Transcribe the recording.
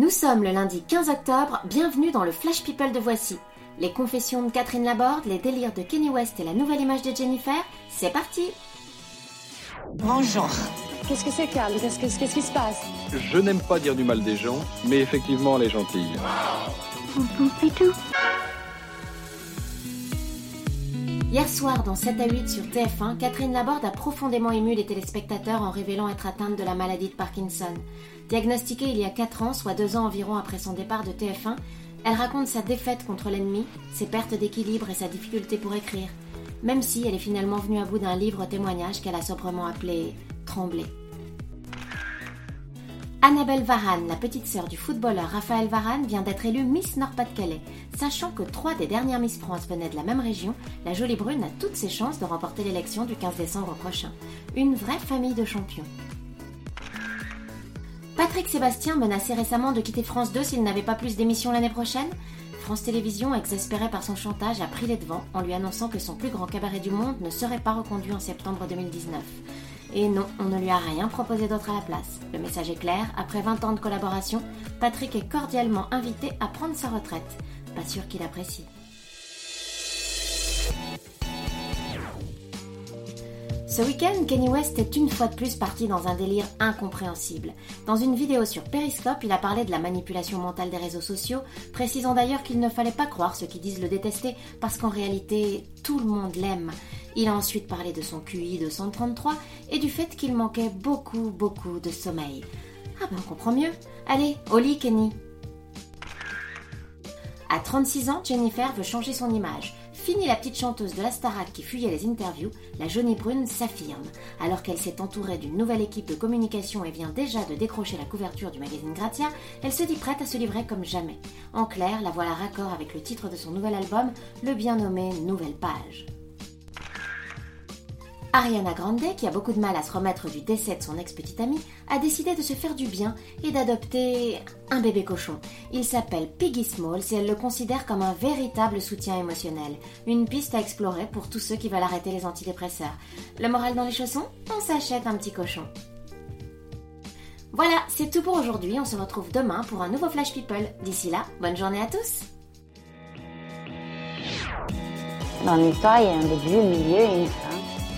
Nous sommes le lundi 15 octobre, bienvenue dans le Flash People de Voici. Les confessions de Catherine Laborde, les délires de Kenny West et la nouvelle image de Jennifer, c'est parti Bonjour. Qu'est-ce que c'est, Carl Qu'est-ce que- qu'est-ce qui se passe? Je n'aime pas dire du mal des gens, mais effectivement, elle est gentille. Hier soir, dans 7 à 8 sur TF1, Catherine Laborde a profondément ému les téléspectateurs en révélant être atteinte de la maladie de Parkinson. Diagnostiquée il y a 4 ans, soit 2 ans environ après son départ de TF1, elle raconte sa défaite contre l'ennemi, ses pertes d'équilibre et sa difficulté pour écrire, même si elle est finalement venue à bout d'un livre témoignage qu'elle a sobrement appelé Trembler. Annabelle Varane, la petite sœur du footballeur Raphaël Varane, vient d'être élue Miss Nord-Pas-de-Calais. Sachant que trois des dernières Miss France venaient de la même région, la jolie brune a toutes ses chances de remporter l'élection du 15 décembre prochain. Une vraie famille de champions. Patrick Sébastien menacé récemment de quitter France 2 s'il n'avait pas plus d'émissions l'année prochaine? France Télévisions, exaspéré par son chantage, a pris les devants en lui annonçant que son plus grand cabaret du monde ne serait pas reconduit en septembre 2019. Et non, on ne lui a rien proposé d'autre à la place. Le message est clair, après 20 ans de collaboration, Patrick est cordialement invité à prendre sa retraite. Pas sûr qu'il apprécie. Ce week-end, Kenny West est une fois de plus parti dans un délire incompréhensible. Dans une vidéo sur Periscope, il a parlé de la manipulation mentale des réseaux sociaux, précisant d'ailleurs qu'il ne fallait pas croire ceux qui disent le détester, parce qu'en réalité, tout le monde l'aime. Il a ensuite parlé de son QI de 133 et du fait qu'il manquait beaucoup, beaucoup de sommeil. Ah ben on comprend mieux. Allez, au lit, Kenny. À 36 ans, Jennifer veut changer son image. Fini la petite chanteuse de la Starac qui fuyait les interviews, la Johnny Brune s'affirme. Alors qu'elle s'est entourée d'une nouvelle équipe de communication et vient déjà de décrocher la couverture du magazine Gratia, elle se dit prête à se livrer comme jamais. En clair, la voilà raccord avec le titre de son nouvel album, le bien nommé Nouvelle Page. Ariana Grande, qui a beaucoup de mal à se remettre du décès de son ex-petite amie, a décidé de se faire du bien et d'adopter un bébé cochon. Il s'appelle Piggy Smalls et elle le considère comme un véritable soutien émotionnel. Une piste à explorer pour tous ceux qui veulent arrêter les antidépresseurs. Le moral dans les chaussons On s'achète un petit cochon. Voilà, c'est tout pour aujourd'hui. On se retrouve demain pour un nouveau Flash People. D'ici là, bonne journée à tous Dans l'histoire, il y a un début, un milieu et une fin.